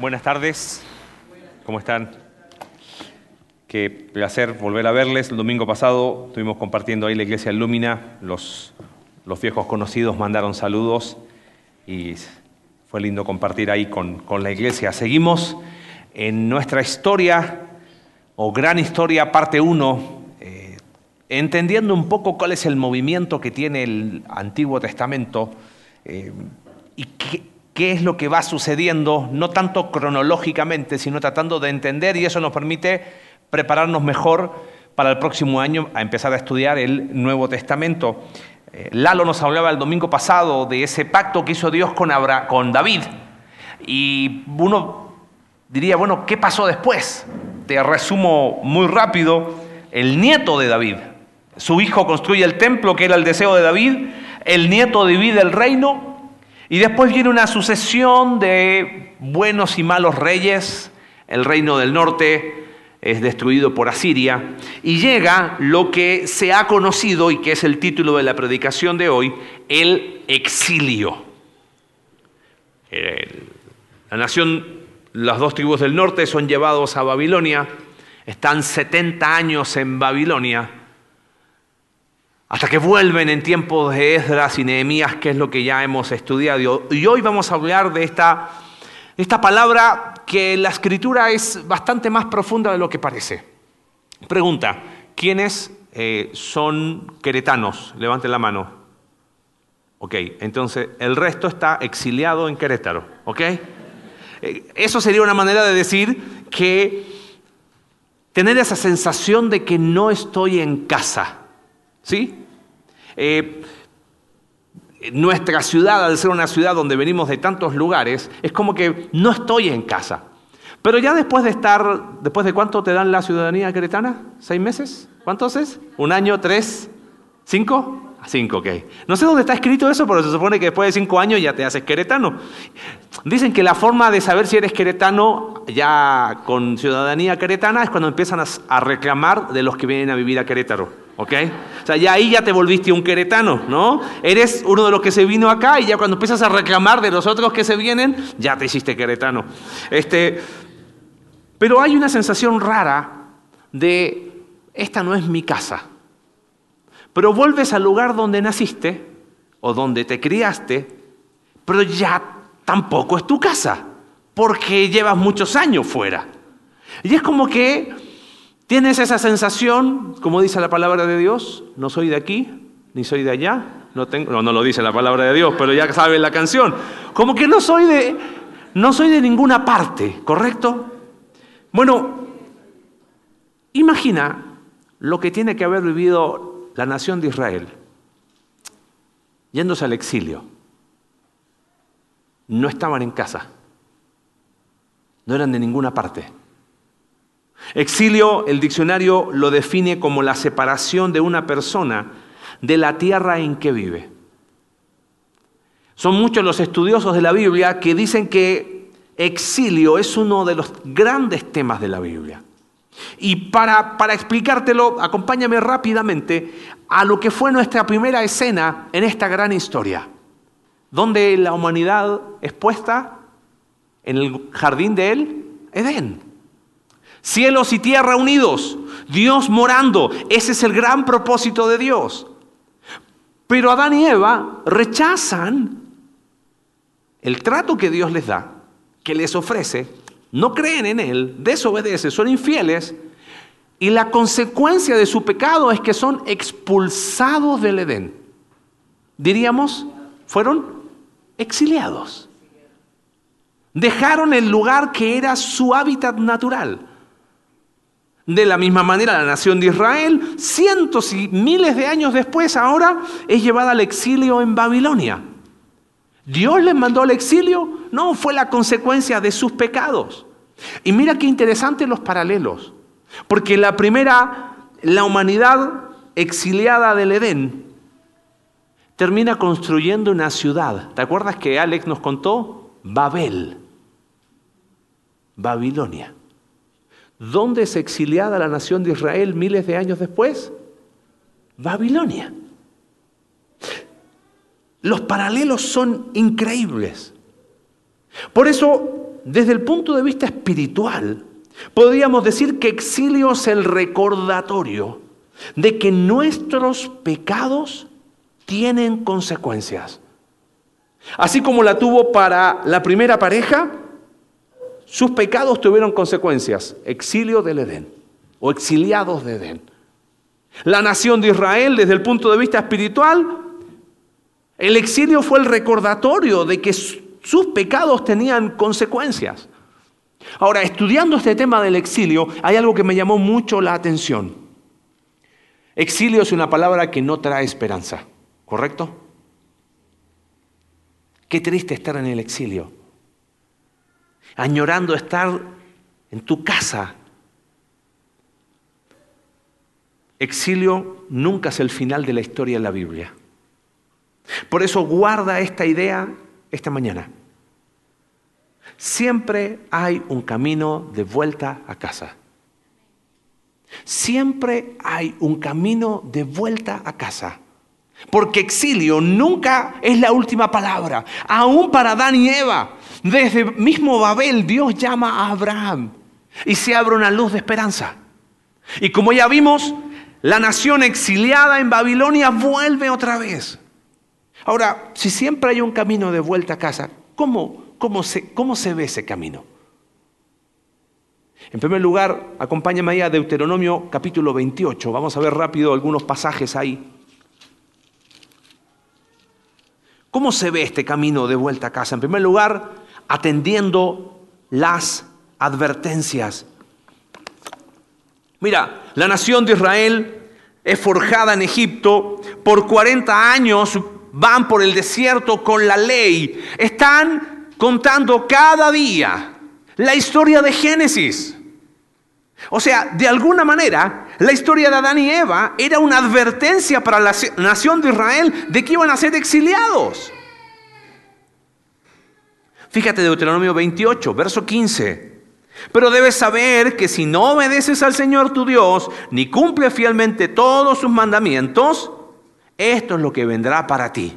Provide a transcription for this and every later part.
Buenas tardes, ¿cómo están? Qué placer volver a verles. El domingo pasado estuvimos compartiendo ahí la iglesia Lúmina, los, los viejos conocidos mandaron saludos y fue lindo compartir ahí con, con la iglesia. Seguimos en nuestra historia, o gran historia, parte 1, eh, entendiendo un poco cuál es el movimiento que tiene el Antiguo Testamento eh, y qué, qué es lo que va sucediendo, no tanto cronológicamente, sino tratando de entender y eso nos permite prepararnos mejor para el próximo año a empezar a estudiar el Nuevo Testamento. Eh, Lalo nos hablaba el domingo pasado de ese pacto que hizo Dios con, con David y uno diría, bueno, ¿qué pasó después? Te resumo muy rápido, el nieto de David, su hijo construye el templo que era el deseo de David, el nieto divide el reino y después viene una sucesión de buenos y malos reyes, el reino del norte es destruido por Asiria. Y llega lo que se ha conocido y que es el título de la predicación de hoy, el exilio. La nación, las dos tribus del norte son llevados a Babilonia, están 70 años en Babilonia, hasta que vuelven en tiempos de Esdras y Nehemías, que es lo que ya hemos estudiado. Y hoy vamos a hablar de esta, esta palabra que la escritura es bastante más profunda de lo que parece. Pregunta, ¿quiénes eh, son queretanos? Levanten la mano. Ok, entonces el resto está exiliado en Querétaro, ¿ok? Eh, Eso sería una manera de decir que tener esa sensación de que no estoy en casa, ¿sí? Eh, nuestra ciudad, al ser una ciudad donde venimos de tantos lugares, es como que no estoy en casa. Pero ya después de estar, ¿después de cuánto te dan la ciudadanía queretana? ¿Seis meses? ¿Cuántos es? ¿Un año? ¿Tres? ¿Cinco? Ah, Cinco, ok. No sé dónde está escrito eso, pero se supone que después de cinco años ya te haces queretano. Dicen que la forma de saber si eres queretano ya con ciudadanía queretana es cuando empiezan a, a reclamar de los que vienen a vivir a Querétaro, ¿ok? O sea, ya ahí ya te volviste un queretano, ¿no? Eres uno de los que se vino acá y ya cuando empiezas a reclamar de los otros que se vienen, ya te hiciste queretano. Este, pero hay una sensación rara de, esta no es mi casa. Pero vuelves al lugar donde naciste o donde te criaste, pero ya tampoco es tu casa, porque llevas muchos años fuera. Y es como que tienes esa sensación, como dice la palabra de Dios, no soy de aquí, ni soy de allá, no, tengo, no, no lo dice la palabra de Dios, pero ya sabes la canción, como que no soy de, no soy de ninguna parte, ¿correcto? Bueno, imagina lo que tiene que haber vivido la nación de Israel yéndose al exilio. No estaban en casa, no eran de ninguna parte. Exilio, el diccionario lo define como la separación de una persona de la tierra en que vive. Son muchos los estudiosos de la Biblia que dicen que exilio es uno de los grandes temas de la Biblia. Y para, para, explicártelo, acompáñame rápidamente a lo que fue nuestra primera escena en esta gran historia, donde la humanidad es puesta en el jardín de él, Edén. Cielos y tierra unidos, Dios morando, ese es el gran propósito de Dios. Pero Adán y Eva rechazan el trato que Dios les da, que les ofrece, no creen en Él, desobedecen, son infieles, y la consecuencia de su pecado es que son expulsados del Edén. Diríamos, fueron exiliados. Dejaron el lugar que era su hábitat natural. De la misma manera, la nación de Israel, cientos y miles de años después, ahora es llevada al exilio en Babilonia. ¿Dios les mandó al exilio? No, fue la consecuencia de sus pecados. Y mira qué interesantes los paralelos. Porque la primera, la humanidad exiliada del Edén, termina construyendo una ciudad. ¿Te acuerdas que Alex nos contó? Babel, Babilonia. ¿Dónde es exiliada la nación de Israel miles de años después? Babilonia. Los paralelos son increíbles. Por eso desde el punto de vista espiritual, podríamos decir que exilio es el recordatorio de que nuestros pecados tienen consecuencias. Así como la tuvo para la primera pareja, sus pecados tuvieron consecuencias. Exilio del Edén o exiliados de Edén. La nación de Israel, desde el punto de vista espiritual, el exilio fue el recordatorio de que sus pecados tenían consecuencias. Ahora, estudiando este tema del exilio, hay algo que me llamó mucho la atención. Exilio es una palabra que no trae esperanza, ¿correcto? Qué triste estar en el exilio, añorando estar en tu casa. Exilio nunca es el final de la historia en la Biblia. Por eso guarda esta idea esta mañana. Siempre hay un camino de vuelta a casa. Siempre hay un camino de vuelta a casa. Porque exilio nunca es la última palabra. Aún para Adán y Eva, desde mismo Babel, Dios llama a Abraham y se abre una luz de esperanza. Y como ya vimos, la nación exiliada en Babilonia vuelve otra vez. Ahora, si siempre hay un camino de vuelta a casa, ¿cómo, cómo, se, cómo se ve ese camino? En primer lugar, acompáñame ahí a Deuteronomio capítulo 28. Vamos a ver rápido algunos pasajes ahí. ¿Cómo se ve este camino de vuelta a casa? En primer lugar, atendiendo las advertencias. Mira, la nación de Israel es forjada en Egipto por 40 años van por el desierto con la ley. Están contando cada día la historia de Génesis. O sea, de alguna manera, la historia de Adán y Eva era una advertencia para la nación de Israel de que iban a ser exiliados. Fíjate Deuteronomio 28, verso 15. Pero debes saber que si no obedeces al Señor tu Dios, ni cumple fielmente todos sus mandamientos, esto es lo que vendrá para ti.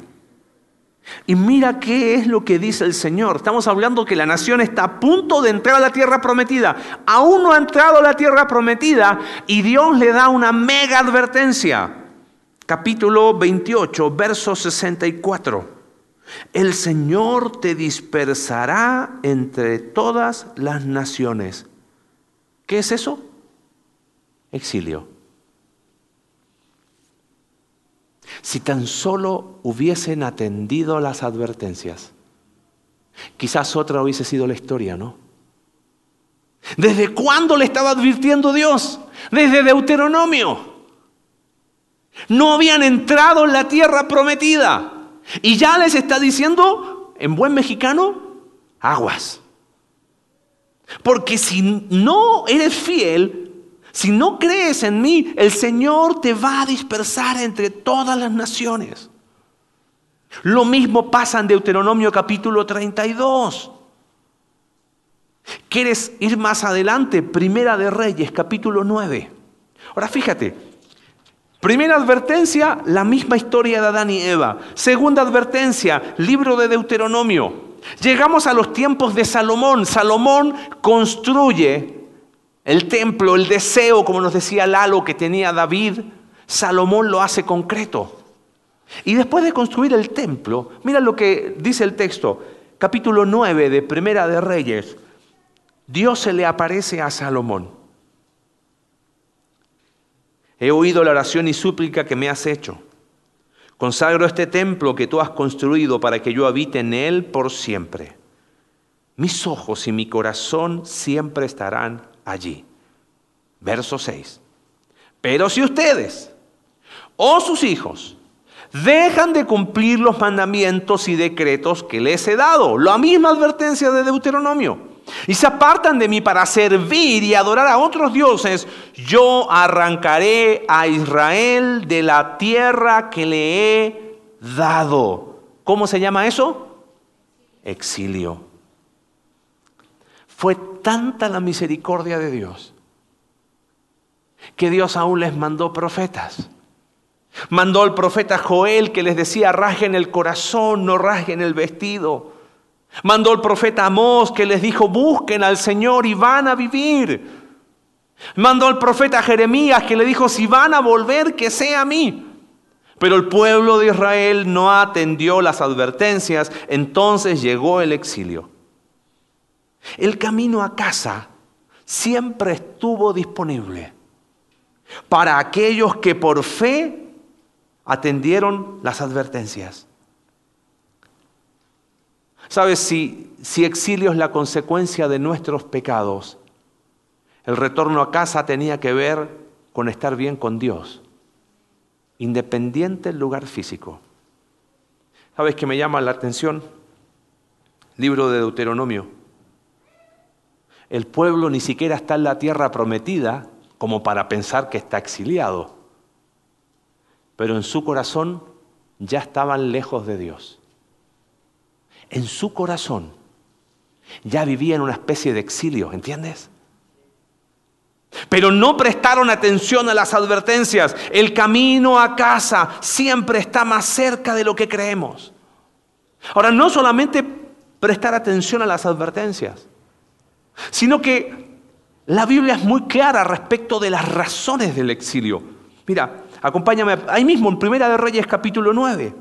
Y mira qué es lo que dice el Señor. Estamos hablando que la nación está a punto de entrar a la tierra prometida. Aún no ha entrado a la tierra prometida y Dios le da una mega advertencia. Capítulo 28, verso 64. El Señor te dispersará entre todas las naciones. ¿Qué es eso? Exilio. Si tan solo hubiesen atendido las advertencias, quizás otra hubiese sido la historia, ¿no? ¿Desde cuándo le estaba advirtiendo Dios? Desde Deuteronomio. No habían entrado en la tierra prometida. Y ya les está diciendo, en buen mexicano, aguas. Porque si no eres fiel, si no crees en mí, el Señor te va a dispersar entre todas las naciones. Lo mismo pasa en Deuteronomio capítulo 32. ¿Quieres ir más adelante? Primera de Reyes, capítulo 9. Ahora fíjate, primera advertencia, la misma historia de Adán y Eva. Segunda advertencia, libro de Deuteronomio. Llegamos a los tiempos de Salomón. Salomón construye el templo, el deseo, como nos decía Lalo, que tenía David, Salomón lo hace concreto. Y después de construir el templo, mira lo que dice el texto, capítulo 9 de Primera de Reyes, Dios se le aparece a Salomón. He oído la oración y súplica que me has hecho. Consagro este templo que tú has construido para que yo habite en él por siempre. Mis ojos y mi corazón siempre estarán allí. Verso 6. Pero si ustedes o sus hijos dejan de cumplir los mandamientos y decretos que les he dado, la misma advertencia de Deuteronomio, y se apartan de mí para servir y adorar a otros dioses, yo arrancaré a Israel de la tierra que le he dado. ¿Cómo se llama eso? Exilio. Fue tanta la misericordia de Dios que Dios aún les mandó profetas. Mandó al profeta Joel que les decía, rasguen el corazón, no rasguen el vestido. Mandó el profeta Amós que les dijo, busquen al Señor y van a vivir. Mandó al profeta Jeremías que le dijo, si van a volver, que sea a mí. Pero el pueblo de Israel no atendió las advertencias, entonces llegó el exilio. El camino a casa siempre estuvo disponible para aquellos que por fe atendieron las advertencias. ¿Sabes? Si, si exilio es la consecuencia de nuestros pecados, el retorno a casa tenía que ver con estar bien con Dios, independiente del lugar físico. ¿Sabes qué me llama la atención? Libro de Deuteronomio. El pueblo ni siquiera está en la tierra prometida como para pensar que está exiliado, pero en su corazón ya estaban lejos de Dios. En su corazón ya vivían una especie de exilio, ¿entiendes? Pero no prestaron atención a las advertencias. El camino a casa siempre está más cerca de lo que creemos. Ahora, no solamente prestar atención a las advertencias, sino que la Biblia es muy clara respecto de las razones del exilio. Mira, acompáñame ahí mismo en Primera de Reyes capítulo 9,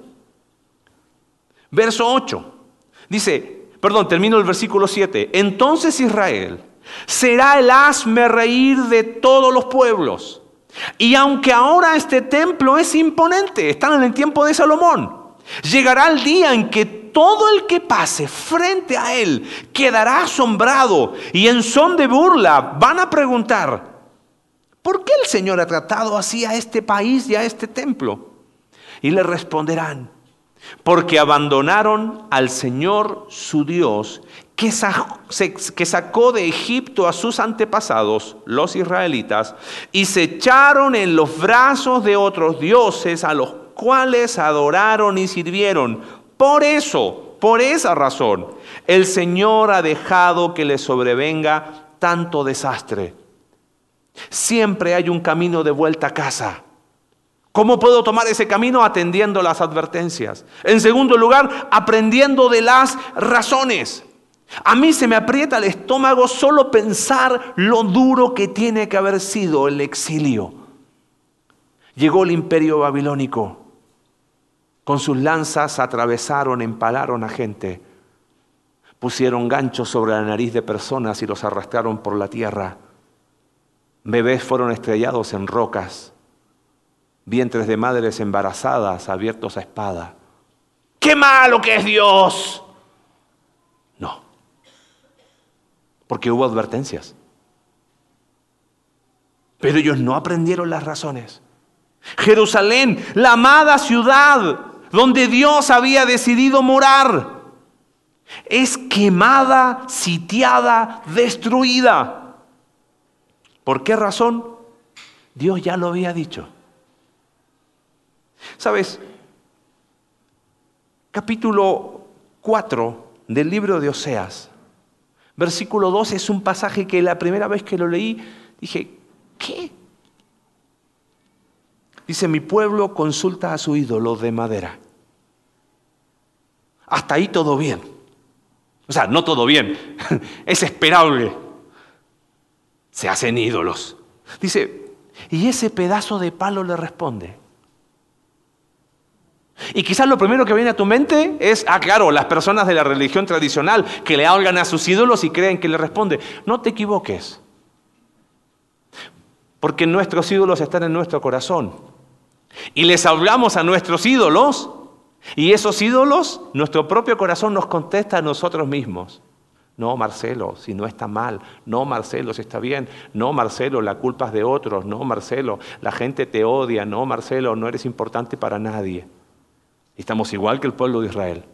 verso 8. Dice, perdón, termino el versículo 7. Entonces Israel será el hazme reír de todos los pueblos. Y aunque ahora este templo es imponente, están en el tiempo de Salomón, llegará el día en que todo el que pase frente a él quedará asombrado y en son de burla van a preguntar, ¿por qué el Señor ha tratado así a este país y a este templo? Y le responderán, porque abandonaron al Señor su Dios que sacó de Egipto a sus antepasados, los israelitas, y se echaron en los brazos de otros dioses a los cuales adoraron y sirvieron. Por eso, por esa razón, el Señor ha dejado que le sobrevenga tanto desastre. Siempre hay un camino de vuelta a casa. ¿Cómo puedo tomar ese camino? Atendiendo las advertencias. En segundo lugar, aprendiendo de las razones. A mí se me aprieta el estómago solo pensar lo duro que tiene que haber sido el exilio. Llegó el imperio babilónico. Con sus lanzas atravesaron, empalaron a gente. Pusieron ganchos sobre la nariz de personas y los arrastraron por la tierra. Bebés fueron estrellados en rocas. Vientres de madres embarazadas abiertos a espada. ¡Qué malo que es Dios! porque hubo advertencias. Pero ellos no aprendieron las razones. Jerusalén, la amada ciudad donde Dios había decidido morar, es quemada, sitiada, destruida. ¿Por qué razón? Dios ya lo había dicho. ¿Sabes? Capítulo 4 del libro de Oseas Versículo 2 es un pasaje que la primera vez que lo leí dije, ¿qué? Dice, mi pueblo consulta a su ídolo de madera. Hasta ahí todo bien. O sea, no todo bien, es esperable. Se hacen ídolos. Dice, y ese pedazo de palo le responde, y quizás lo primero que viene a tu mente es, ah, claro, las personas de la religión tradicional que le hablan a sus ídolos y creen que le responde. No te equivoques. Porque nuestros ídolos están en nuestro corazón. Y les hablamos a nuestros ídolos y esos ídolos, nuestro propio corazón nos contesta a nosotros mismos. No, Marcelo, si no está mal. No, Marcelo, si está bien. No, Marcelo, la culpa es de otros. No, Marcelo, la gente te odia. No, Marcelo, no eres importante para nadie. Estamos igual que el pueblo de Israel.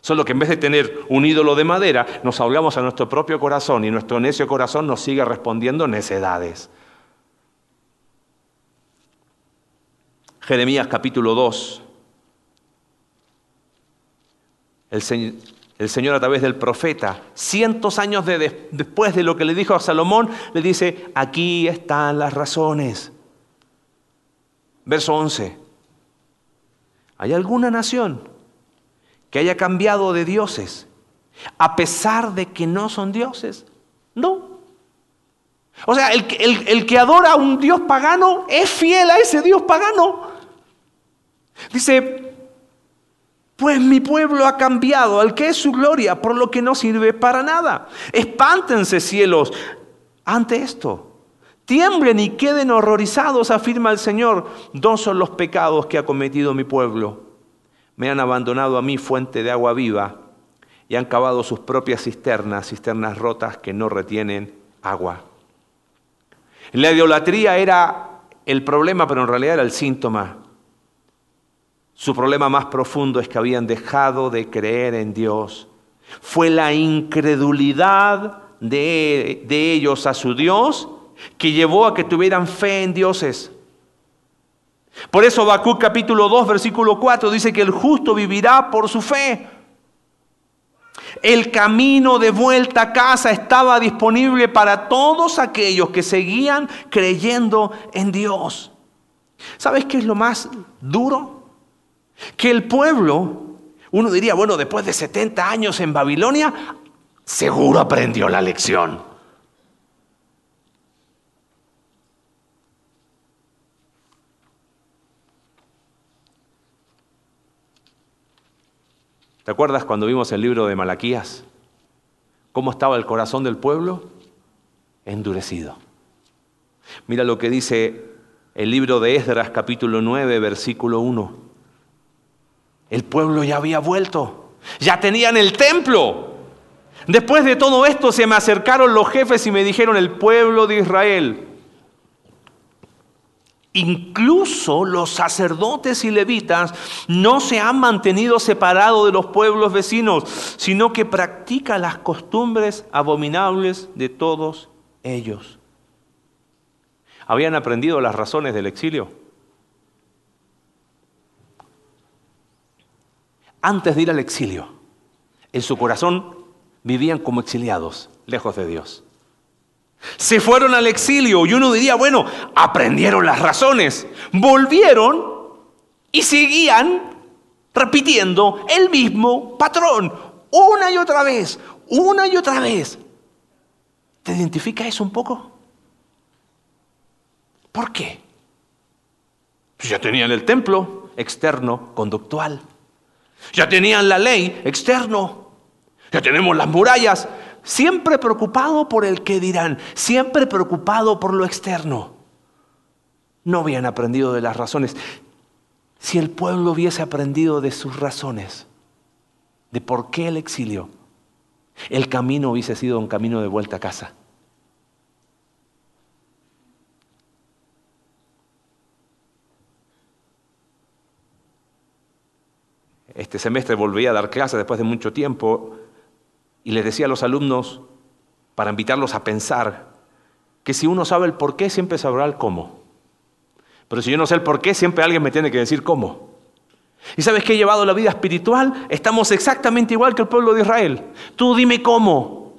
Solo que en vez de tener un ídolo de madera, nos ahogamos a nuestro propio corazón y nuestro necio corazón nos sigue respondiendo necedades. Jeremías capítulo 2. El, el, Señor a través del profeta, cientos años después de lo que le dijo a Salomón, le dice, aquí están las razones. Verso 11. ¿Hay alguna nación que haya cambiado de dioses a pesar de que no son dioses. No. O sea, el, que adora a un Dios pagano es fiel a ese Dios pagano. Dice, pues mi pueblo ha cambiado al que es su gloria, por lo que no sirve para nada. Espántense cielos ante esto. Tiemblen y queden horrorizados, afirma el Señor. Dos son los pecados que ha cometido mi pueblo. Me han abandonado a mí fuente de agua viva y han cavado sus propias cisternas, cisternas rotas que no retienen agua. La idolatría era el problema, pero en realidad era el síntoma. Su problema más profundo es que habían dejado de creer en Dios. Fue la incredulidad de, de ellos a su Dios que llevó a que tuvieran fe en dioses. Por eso Habacuc capítulo 2 versículo 4 dice que el justo vivirá por su fe. El camino de vuelta a casa estaba disponible para todos aquellos que seguían creyendo en Dios. ¿Sabes qué es lo más duro? Que el pueblo, uno diría, bueno, después de 70 años en Babilonia, seguro aprendió la lección. ¿Te acuerdas cuando vimos el libro de Malaquías? ¿Cómo estaba el corazón del pueblo? Endurecido. Mira lo que dice el libro de Esdras capítulo 9 versículo 1. El pueblo ya había vuelto, ya tenían el templo. Después de todo esto se me acercaron los jefes y me dijeron, el pueblo de Israel Incluso los sacerdotes y levitas no se han mantenido separados de los pueblos vecinos, sino que practican las costumbres abominables de todos ellos. ¿Habían aprendido las razones del exilio? Antes de ir al exilio, en su corazón vivían como exiliados, lejos de Dios. Se fueron al exilio y uno diría, bueno, aprendieron las razones, volvieron y seguían repitiendo el mismo patrón, una y otra vez, una y otra vez. ¿Te identifica eso un poco? ¿Por qué? Pues ya tenían el templo externo, conductual. Ya tenían la ley externo. Ya tenemos las murallas siempre preocupado por el que dirán, siempre preocupado por lo externo. No habían aprendido de las razones. Si el pueblo hubiese aprendido de sus razones, de por qué el exilio, el camino hubiese sido un camino de vuelta a casa. Este semestre volví a dar clases después de mucho tiempo y les decía a los alumnos, para invitarlos a pensar, que si uno sabe el por qué, siempre sabrá el cómo. Pero si yo no sé el por qué, siempre alguien me tiene que decir cómo. ¿Y sabes qué he llevado la vida espiritual? Estamos exactamente igual que el pueblo de Israel. Tú dime cómo.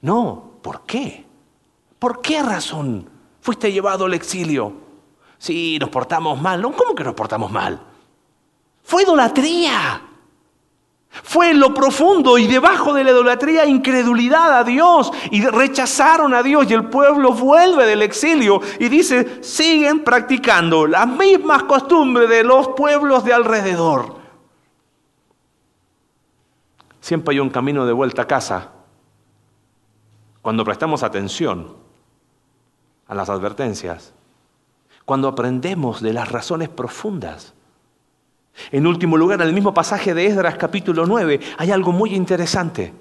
No, ¿por qué? ¿Por qué razón fuiste llevado al exilio? Sí, nos portamos mal. ¿cómo que nos portamos mal? Fue idolatría. Fue en lo profundo y debajo de la idolatría incredulidad a Dios y rechazaron a Dios y el pueblo vuelve del exilio y dice, siguen practicando las mismas costumbres de los pueblos de alrededor. Siempre hay un camino de vuelta a casa cuando prestamos atención a las advertencias, cuando aprendemos de las razones profundas en último lugar, en el mismo pasaje de Esdras capítulo 9, hay algo muy interesante.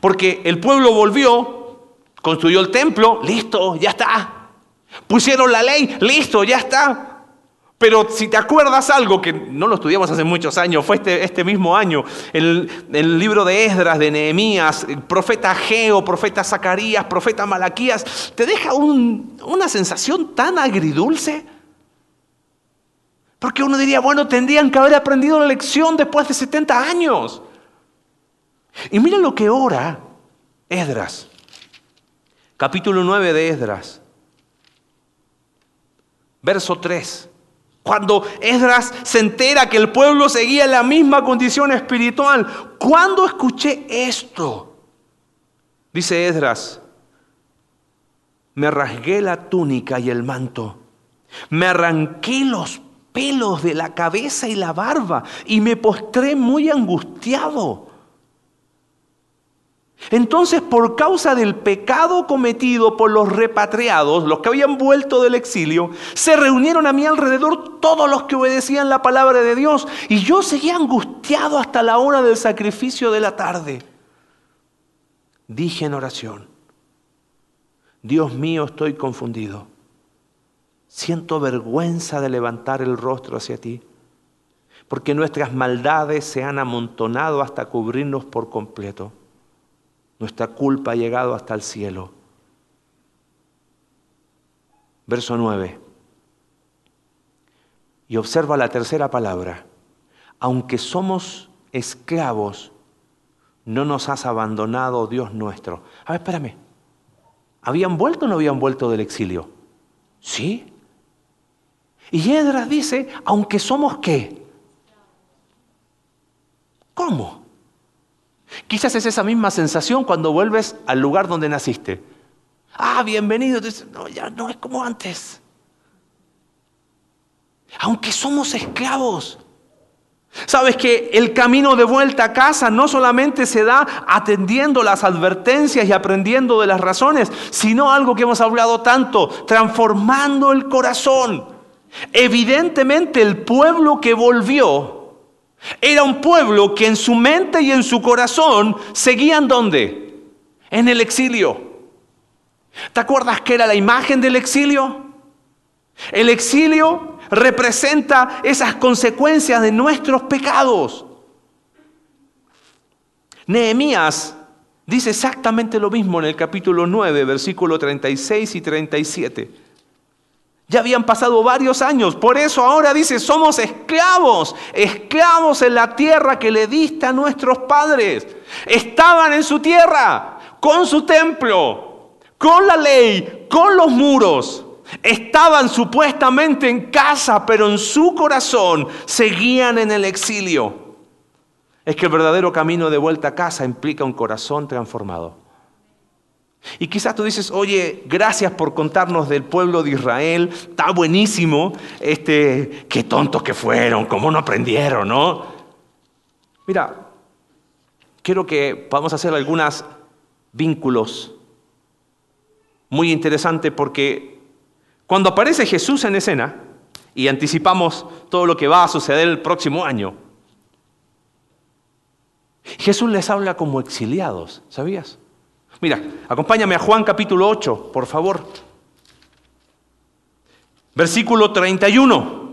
Porque el pueblo volvió, construyó el templo, listo, ya está. Pusieron la ley, listo, ya está. Pero si te acuerdas algo que no lo estudiamos hace muchos años, fue este, este mismo año, el, libro de Esdras, de Nehemías, profeta Geo, profeta Zacarías, profeta Malaquías, te deja una sensación tan agridulce. Porque uno diría, bueno, tendrían que haber aprendido la lección después de 70 años. Y mira lo que ora Esdras, capítulo 9 de Esdras, verso 3. Cuando Esdras se entera que el pueblo seguía en la misma condición espiritual. ¿Cuándo escuché esto? Dice Esdras, me rasgué la túnica y el manto, me arranqué los pelos de la cabeza y la barba y me postré muy angustiado. Entonces, por causa del pecado cometido por los repatriados, los que habían vuelto del exilio, se reunieron a mi alrededor todos los que obedecían la palabra de Dios. Y yo seguía angustiado hasta la hora del sacrificio de la tarde. Dije en oración, Dios mío, estoy confundido. Siento vergüenza de levantar el rostro hacia ti, porque nuestras maldades se han amontonado hasta cubrirnos por completo. Nuestra culpa ha llegado hasta el cielo. Verso 9. Y observa la tercera palabra. Aunque somos esclavos, no nos has abandonado, Dios nuestro. A ver, espérame. ¿Habían vuelto o no habían vuelto del exilio? Sí. Y Edras dice, aunque somos qué. ¿Cómo? Quizás es esa misma sensación cuando vuelves al lugar donde naciste. Ah, bienvenido. no, ya no es como antes. Aunque somos esclavos. Sabes que el camino de vuelta a casa no solamente se da atendiendo las advertencias y aprendiendo de las razones, sino algo que hemos hablado tanto, transformando el corazón. Evidentemente el pueblo que volvió era un pueblo que en su mente y en su corazón seguían dónde? En el exilio. ¿Te acuerdas que era la imagen del exilio? El exilio representa esas consecuencias de nuestros pecados. Nehemías dice exactamente lo mismo en el capítulo 9, versículo 36 y 37. Ya habían pasado varios años, por eso ahora dice, somos esclavos, esclavos en la tierra que le diste a nuestros padres. Estaban en su tierra, con su templo, con la ley, con los muros. Estaban supuestamente en casa, pero en su corazón seguían en el exilio. Es que el verdadero camino de vuelta a casa implica un corazón transformado. Y quizás tú dices, oye, gracias por contarnos del pueblo de Israel, está buenísimo, este, qué tontos que fueron, cómo no aprendieron, ¿no? Mira, quiero que podamos hacer algunos vínculos muy interesantes porque cuando aparece Jesús en escena y anticipamos todo lo que va a suceder el próximo año, Jesús les habla como exiliados, ¿sabías? Mira, acompáñame a Juan capítulo 8, por favor. Versículo 31.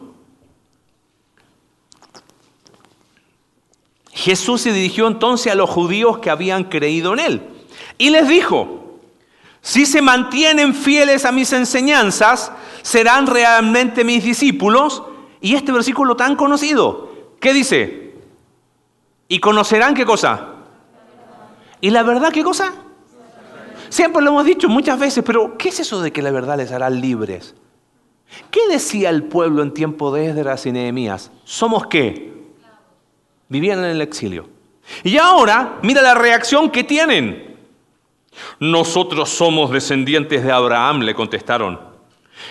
Jesús se dirigió entonces a los judíos que habían creído en él y les dijo, si se mantienen fieles a mis enseñanzas, serán realmente mis discípulos. Y este versículo tan conocido, ¿qué dice? Y conocerán qué cosa. ¿Y la verdad qué cosa? Siempre lo hemos dicho muchas veces, pero ¿qué es eso de que la verdad les hará libres? ¿Qué decía el pueblo en tiempo de Esdras y Nehemías? ¿Somos qué? Vivían en el exilio. Y ahora, mira la reacción que tienen. Nosotros somos descendientes de Abraham, le contestaron,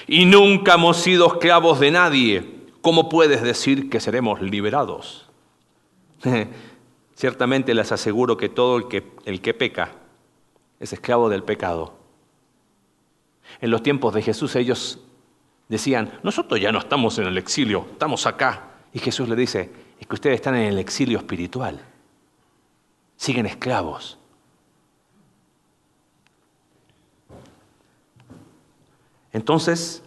y nunca hemos sido esclavos de nadie. ¿Cómo puedes decir que seremos liberados? Ciertamente les aseguro que todo el que, el que peca es esclavo del pecado. En los tiempos de Jesús ellos decían, nosotros ya no estamos en el exilio, estamos acá. Y Jesús le dice, es que ustedes están en el exilio espiritual, siguen esclavos. Entonces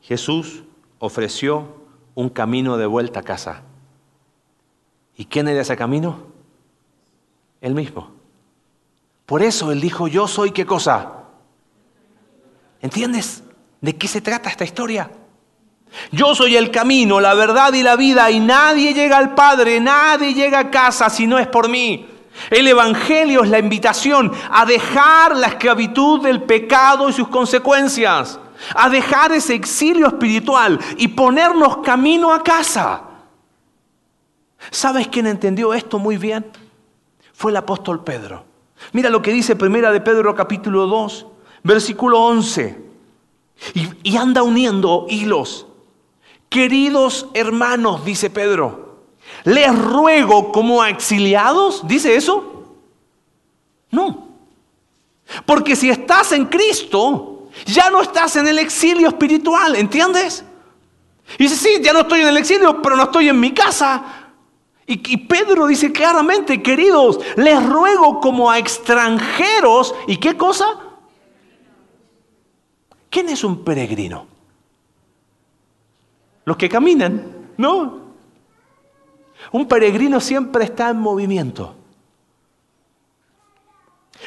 Jesús ofreció un camino de vuelta a casa. ¿Y quién era ese camino? Él mismo. Por eso él dijo, yo soy qué cosa. ¿Entiendes? ¿De qué se trata esta historia? Yo soy el camino, la verdad y la vida y nadie llega al Padre, nadie llega a casa si no es por mí. El Evangelio es la invitación a dejar la esclavitud del pecado y sus consecuencias. a dejar ese exilio espiritual y ponernos camino a casa. ¿Sabes quién entendió esto muy bien? Fue el apóstol Pedro. Mira lo que dice Primera de Pedro capítulo 2, versículo 11. Y, y anda uniendo hilos. Queridos hermanos, dice Pedro, les ruego como a exiliados, ¿dice eso? No. Porque si estás en Cristo, ya no estás en el exilio espiritual, ¿entiendes? Y dice, sí, ya no estoy en el exilio, pero no estoy en mi casa. Y, Pedro dice claramente, queridos, les ruego como a extranjeros, ¿y qué cosa? ¿Quién es un peregrino? Los que caminan, ¿no? Un peregrino siempre está en movimiento.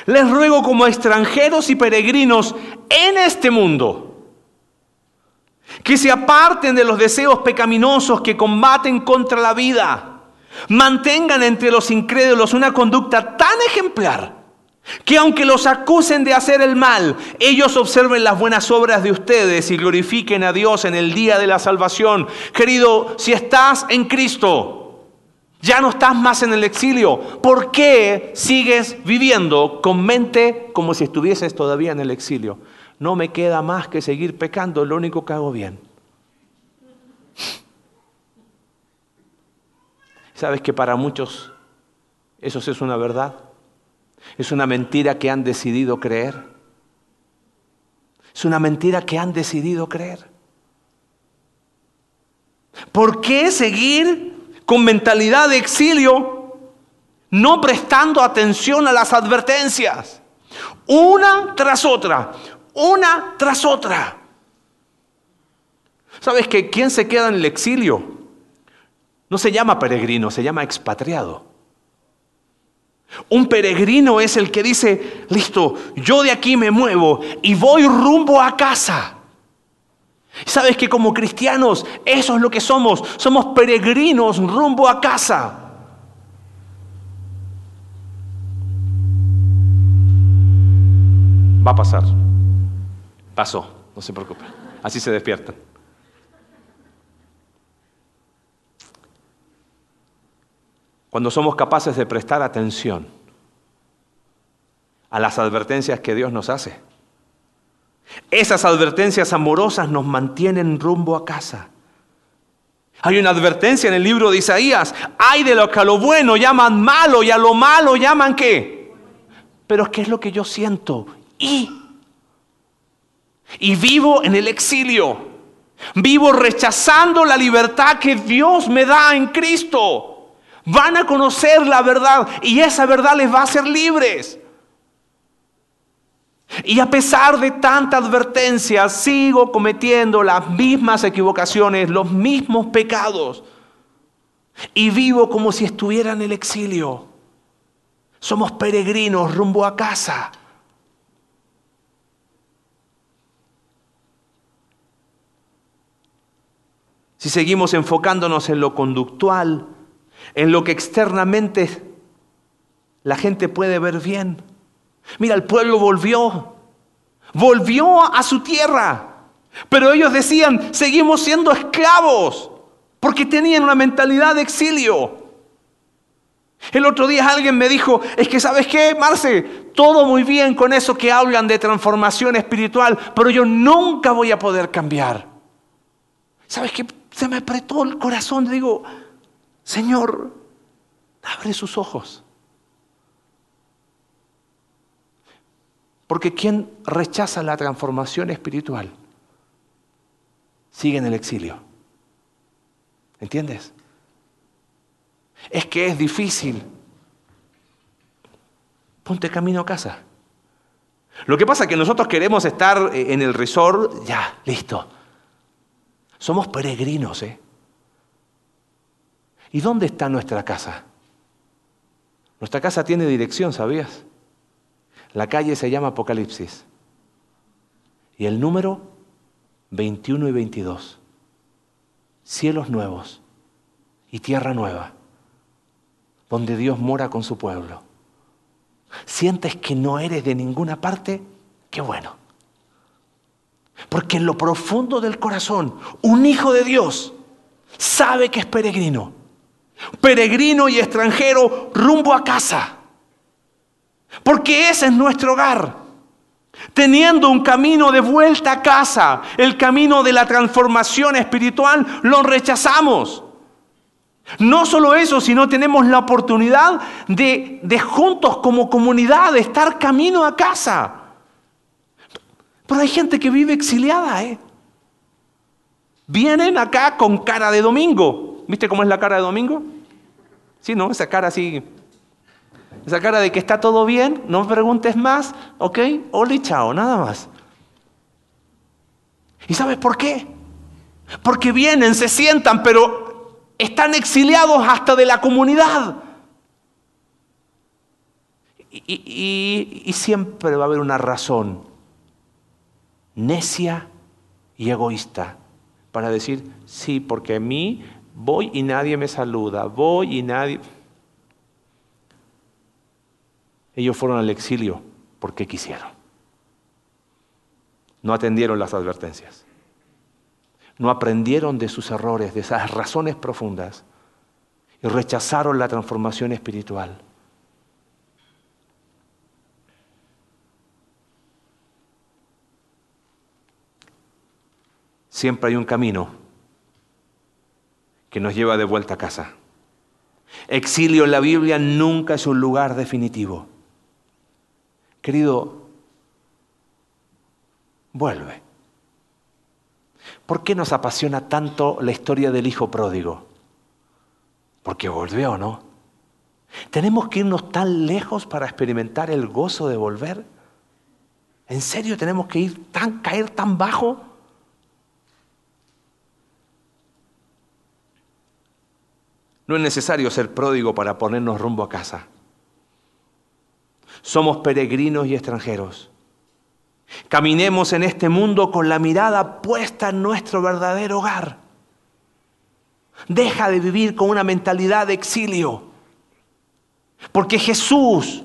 Les ruego como extranjeros y peregrinos en este mundo que se aparten de los deseos pecaminosos que combaten contra la vida. Mantengan entre los incrédulos una conducta tan ejemplar que aunque los acusen de hacer el mal, ellos observen las buenas obras de ustedes y glorifiquen a Dios en el día de la salvación. Querido, si estás en Cristo, ya no estás más en el exilio. ¿Por qué sigues viviendo con mente como si estuvieses todavía en el exilio? No me queda más que seguir pecando, lo único que hago bien. ¿Sabes que para muchos eso es una verdad? Es una mentira que han decidido creer. Es una mentira que han decidido creer. ¿Por qué seguir con mentalidad de exilio, no prestando atención a las advertencias, una tras otra, una tras otra. ¿Sabes que quien se queda en el exilio no se llama peregrino, se llama expatriado? Un peregrino es el que dice, listo, yo de aquí me muevo y voy rumbo a casa. ¿Sabes que como cristianos eso es lo que somos? Somos peregrinos rumbo a casa. Va a pasar. Pasó, no se preocupe. Así se despiertan. Cuando somos capaces de prestar atención a las advertencias que Dios nos hace esas advertencias amorosas nos mantienen rumbo a casa. Hay una advertencia en el libro de Isaías. Hay de lo que a lo bueno llaman malo y a lo malo llaman qué. Pero ¿qué es lo que yo siento? Y, y vivo en el exilio. Vivo rechazando la libertad que Dios me da en Cristo. Van a conocer la verdad y esa verdad les va a hacer libres. Y a pesar de tanta advertencia, sigo cometiendo las mismas equivocaciones, los mismos pecados. Y vivo como si estuviera en el exilio. Somos peregrinos rumbo a casa. Si seguimos enfocándonos en lo conductual, en lo que externamente la gente puede ver bien, Mira, el pueblo volvió, volvió a su tierra. Pero ellos decían, seguimos siendo esclavos, porque tenían una mentalidad de exilio. El otro día alguien me dijo, es que sabes qué, Marce, todo muy bien con eso que hablan de transformación espiritual, pero yo nunca voy a poder cambiar. ¿Sabes qué? Se me apretó el corazón, digo, Señor, abre sus ojos. Porque quien rechaza la transformación espiritual sigue en el exilio. ¿Entiendes? Es que es difícil. Ponte camino a casa. Lo que pasa es que nosotros queremos estar eh, en el resort, ya, listo. Somos peregrinos, ¿eh? ¿Y dónde está nuestra casa? Nuestra casa tiene dirección, ¿sabías? La calle se llama Apocalipsis. Y el número 21 y 22. Cielos nuevos y tierra nueva, donde Dios mora con su pueblo. ¿Sientes que no eres de ninguna parte? Qué bueno. Porque en lo profundo del corazón, un hijo de Dios sabe que es peregrino. Peregrino y extranjero rumbo a casa. Porque ese es nuestro hogar. Teniendo un camino de vuelta a casa, el camino de la transformación espiritual, lo rechazamos. No solo eso, sino tenemos la oportunidad de, de juntos como comunidad, de estar camino a casa. Pero hay gente que vive exiliada, ¿eh? Vienen acá con cara de domingo. ¿Viste cómo es la cara de domingo? Sí, ¿no? Esa cara así. Esa cara de que está todo bien, no me preguntes más, ¿ok? Hola chao, nada más. ¿Y sabes por qué? Porque vienen, se sientan, pero están exiliados hasta de la comunidad. Y, y siempre va a haber una razón necia y egoísta para decir, sí, porque a mí voy y nadie me saluda, voy y nadie... Ellos fueron al exilio porque quisieron. No atendieron las advertencias. No aprendieron de sus errores, de esas razones profundas. Y rechazaron la transformación espiritual. siempre hay un camino que nos lleva de vuelta a casa. Exilio en la Biblia nunca es un lugar definitivo. Querido, vuelve. ¿Por qué nos apasiona tanto la historia del hijo pródigo? Porque volvió, ¿no? ¿Tenemos que irnos tan lejos para experimentar el gozo de volver? ¿En serio tenemos que ir tan, caer tan bajo? No es necesario ser pródigo para ponernos rumbo a casa. Somos peregrinos y extranjeros. Caminemos en este mundo con la mirada puesta en nuestro verdadero hogar. Deja de vivir con una mentalidad de exilio. Porque Jesús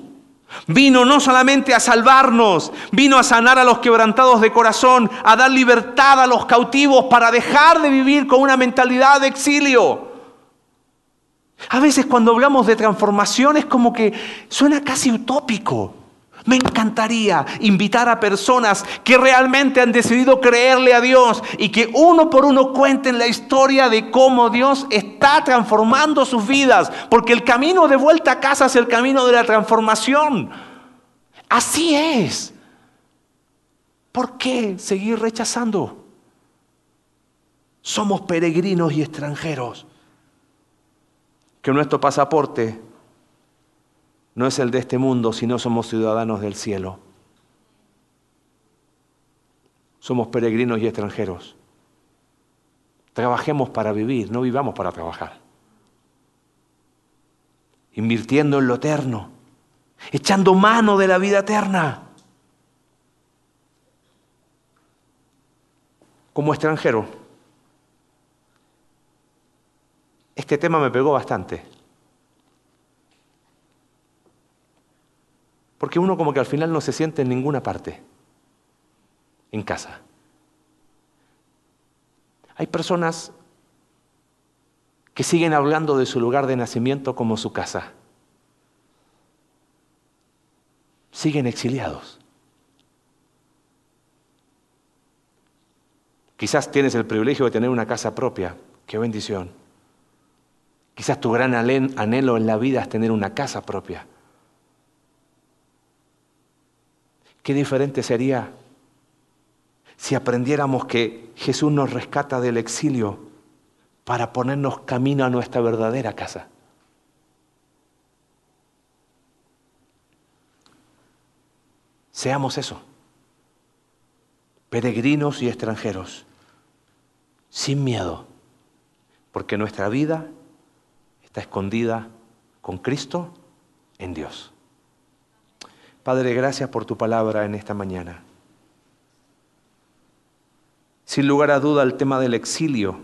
vino no solamente a salvarnos, vino a sanar a los quebrantados de corazón, a dar libertad a los cautivos para dejar de vivir con una mentalidad de exilio. A veces cuando hablamos de transformación es como que suena casi utópico. Me encantaría invitar a personas que realmente han decidido creerle a Dios y que uno por uno cuenten la historia de cómo Dios está transformando sus vidas, porque el camino de vuelta a casa es el camino de la transformación. Así es. ¿Por qué seguir rechazando? Somos peregrinos y extranjeros que nuestro pasaporte no es el de este mundo, sino somos ciudadanos del cielo. Somos peregrinos y extranjeros. Trabajemos para vivir, no vivamos para trabajar. Invirtiendo en lo eterno, echando mano de la vida eterna. Como extranjero, Este tema me pegó bastante. Porque uno como que al final no se siente en ninguna parte, en casa. Hay personas que siguen hablando de su lugar de nacimiento como su casa. Siguen exiliados. Quizás tienes el privilegio de tener una casa propia. Qué bendición. Quizás tu gran anhelo en la vida es tener una casa propia. Qué diferente sería si aprendiéramos que Jesús nos rescata del exilio para ponernos camino a nuestra verdadera casa. Seamos eso, peregrinos y extranjeros, sin miedo, porque nuestra vida está escondida con Cristo en Dios. Padre, gracias por tu palabra en esta mañana. Sin lugar a duda, el tema del exilio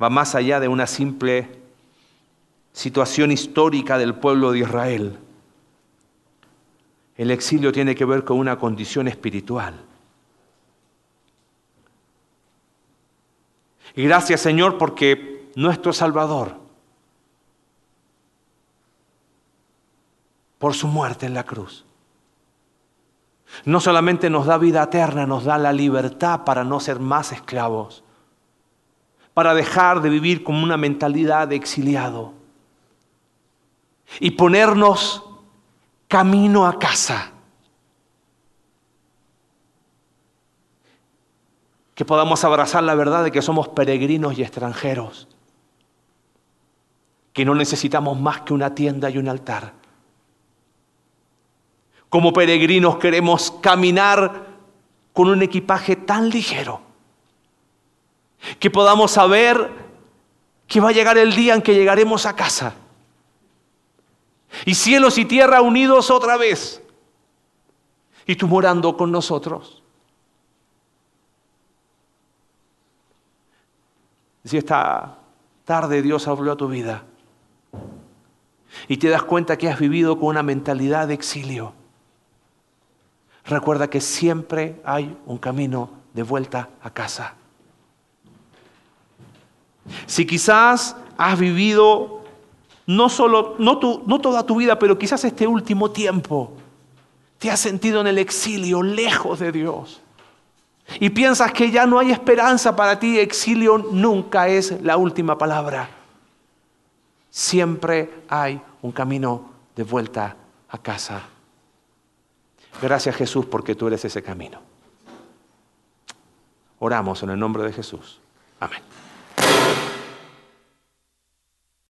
va más allá de una simple situación histórica del pueblo de Israel. El exilio tiene que ver con una condición espiritual. Y gracias Señor porque nuestro Salvador, por su muerte en la cruz, no solamente nos da vida eterna, nos da la libertad para no ser más esclavos, para dejar de vivir con una mentalidad de exiliado y ponernos camino a casa. Que podamos abrazar la verdad de que somos peregrinos y extranjeros, que no necesitamos más que una tienda y un altar como peregrinos queremos caminar con un equipaje tan ligero que podamos saber que va a llegar el día en que llegaremos a casa. Y cielos y tierra unidos otra vez. Y tú morando con nosotros. Si esta tarde Dios habló a tu vida y te das cuenta que has vivido con una mentalidad de exilio recuerda que siempre hay un camino de vuelta a casa. Si quizás has vivido no solo, no, toda tu vida, pero quizás este último tiempo, te has sentido en el exilio, lejos de Dios. Y piensas que ya no hay esperanza para ti, exilio nunca es la última palabra. Siempre hay un camino de vuelta a casa. Gracias Jesús porque tú eres ese camino. Oramos en el nombre de Jesús. Amén.